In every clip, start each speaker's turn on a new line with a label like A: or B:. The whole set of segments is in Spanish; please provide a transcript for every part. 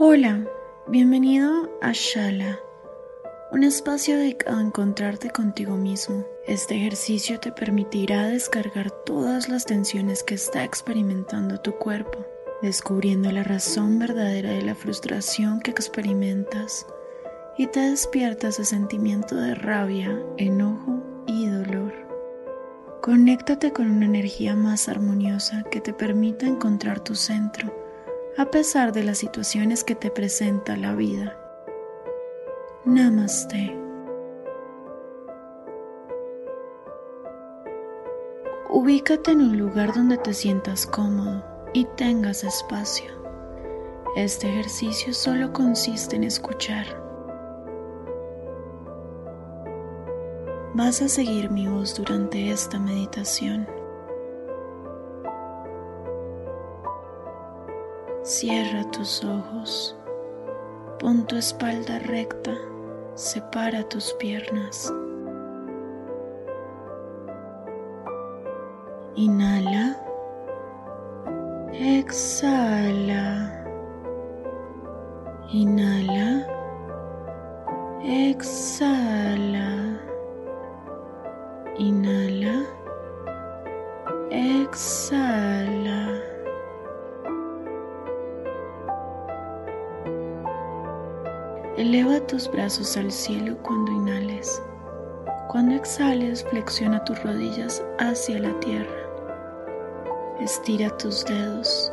A: Hola, bienvenido a Shala, un espacio dedicado a encontrarte contigo mismo. Este ejercicio te permitirá descargar todas las tensiones que está experimentando tu cuerpo descubriendo la razón verdadera de la frustración que experimentas y te despierta ese sentimiento de rabia, enojo y dolor. Conéctate con una energía más armoniosa que te permita encontrar tu centro a pesar de las situaciones que te presenta la vida. Namaste. Ubícate en un lugar donde te sientas cómodo y tengas espacio. Este ejercicio solo consiste en escuchar. Vas a seguir mi voz durante esta meditación. Cierra tus ojos, pon tu espalda recta, separa tus piernas. Inhala. Exhala. Inhala. Exhala. Inhala. Exhala. Eleva tus brazos al cielo cuando inhales. Cuando exhales, flexiona tus rodillas hacia la tierra. Estira tus dedos,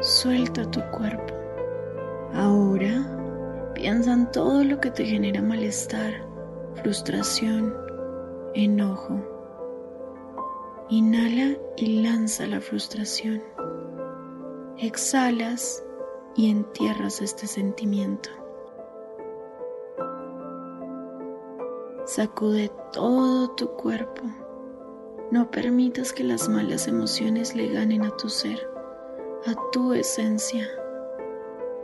A: suelta tu cuerpo. Ahora piensa en todo lo que te genera malestar, frustración, enojo. Inhala y lanza la frustración. Exhalas y entierras este sentimiento. Sacude todo tu cuerpo no permitas que las malas emociones le ganen a tu ser, a tu esencia.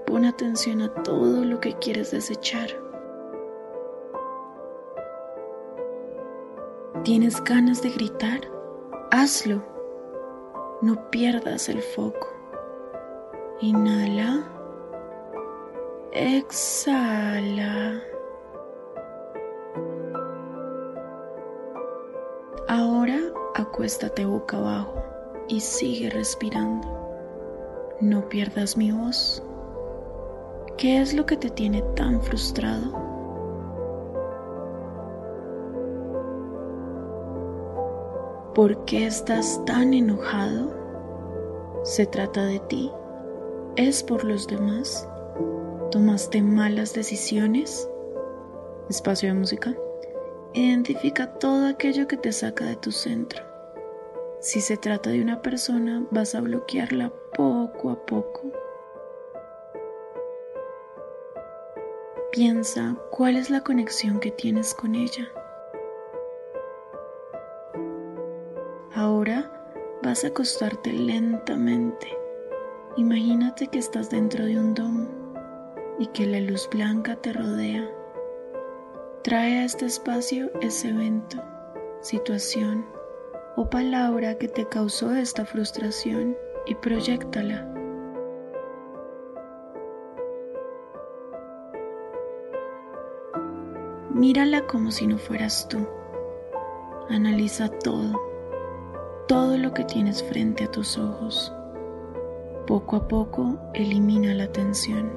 A: Pon atención a todo lo que quieres desechar. ¿Tienes ganas de gritar? Hazlo. No pierdas el foco. Inhala. Exhala. Ahora acuéstate boca abajo y sigue respirando. No pierdas mi voz. ¿Qué es lo que te tiene tan frustrado? ¿Por qué estás tan enojado? ¿Se trata de ti? ¿Es por los demás? ¿Tomaste malas decisiones? Espacio de música. Identifica todo aquello que te saca de tu centro. Si se trata de una persona, vas a bloquearla poco a poco. Piensa cuál es la conexión que tienes con ella. Ahora vas a acostarte lentamente. Imagínate que estás dentro de un domo y que la luz blanca te rodea. Trae a este espacio ese evento, situación o palabra que te causó esta frustración y proyectala. Mírala como si no fueras tú. Analiza todo, todo lo que tienes frente a tus ojos. Poco a poco elimina la tensión.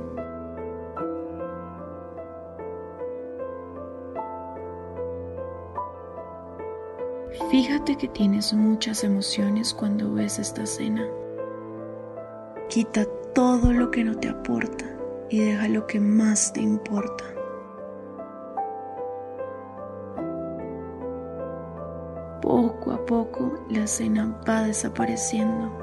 A: Fíjate que tienes muchas emociones cuando ves esta escena. Quita todo lo que no te aporta y deja lo que más te importa. Poco a poco la escena va desapareciendo.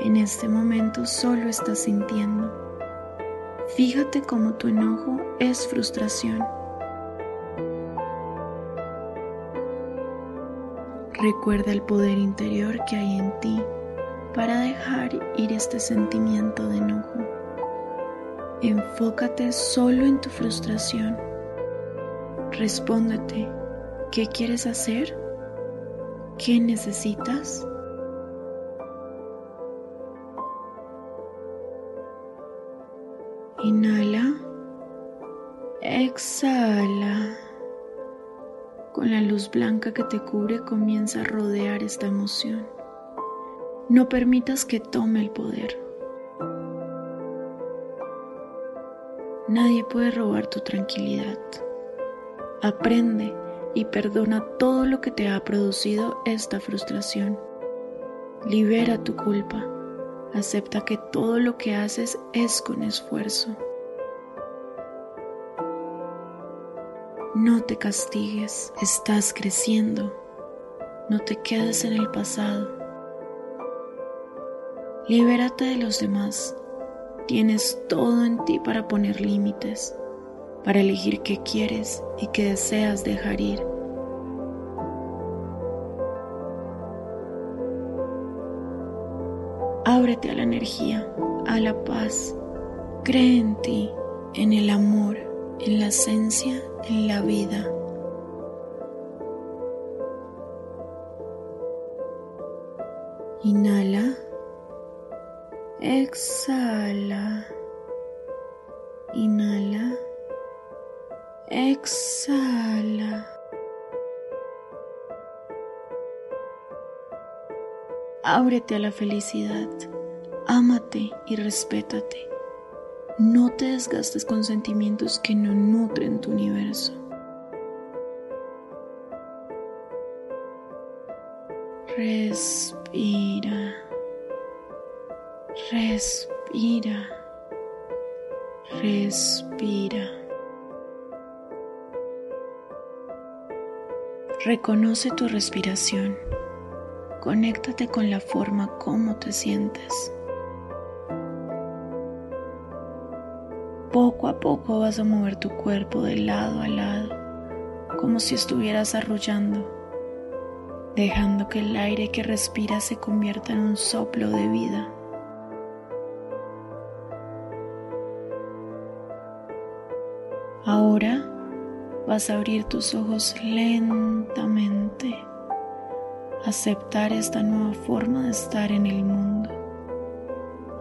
A: En este momento solo estás sintiendo. Fíjate cómo tu enojo es frustración. Recuerda el poder interior que hay en ti para dejar ir este sentimiento de enojo. Enfócate solo en tu frustración. Respóndete, ¿qué quieres hacer? ¿Qué necesitas? Inhala. Exhala. Con la luz blanca que te cubre comienza a rodear esta emoción. No permitas que tome el poder. Nadie puede robar tu tranquilidad. Aprende y perdona todo lo que te ha producido esta frustración. Libera tu culpa. Acepta que todo lo que haces es con esfuerzo. No te castigues, estás creciendo. No te quedes en el pasado. Libérate de los demás. Tienes todo en ti para poner límites, para elegir qué quieres y qué deseas dejar ir. Ábrete a la energía, a la paz. Cree en ti, en el amor, en la esencia, en la vida. Inhala. Exhala. Inhala. Exhala. Ábrete a la felicidad. Ámate y respétate. No te desgastes con sentimientos que no nutren tu universo. Respira. Respira. Respira. Reconoce tu respiración. Conéctate con la forma como te sientes. Poco a poco vas a mover tu cuerpo de lado a lado, como si estuvieras arrullando, dejando que el aire que respiras se convierta en un soplo de vida. Ahora vas a abrir tus ojos lentamente aceptar esta nueva forma de estar en el mundo,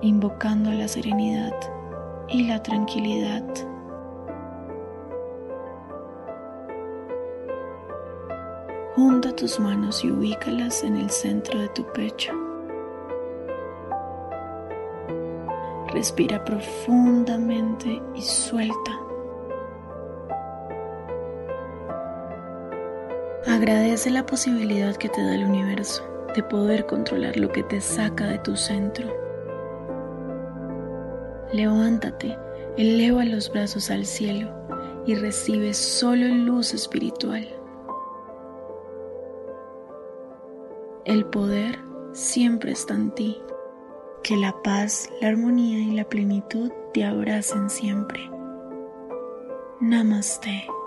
A: invocando la serenidad y la tranquilidad. Junta tus manos y ubícalas en el centro de tu pecho. Respira profundamente y suelta. Agradece la posibilidad que te da el universo de poder controlar lo que te saca de tu centro. Levántate, eleva los brazos al cielo y recibe solo luz espiritual. El poder siempre está en ti. Que la paz, la armonía y la plenitud te abracen siempre. Namaste.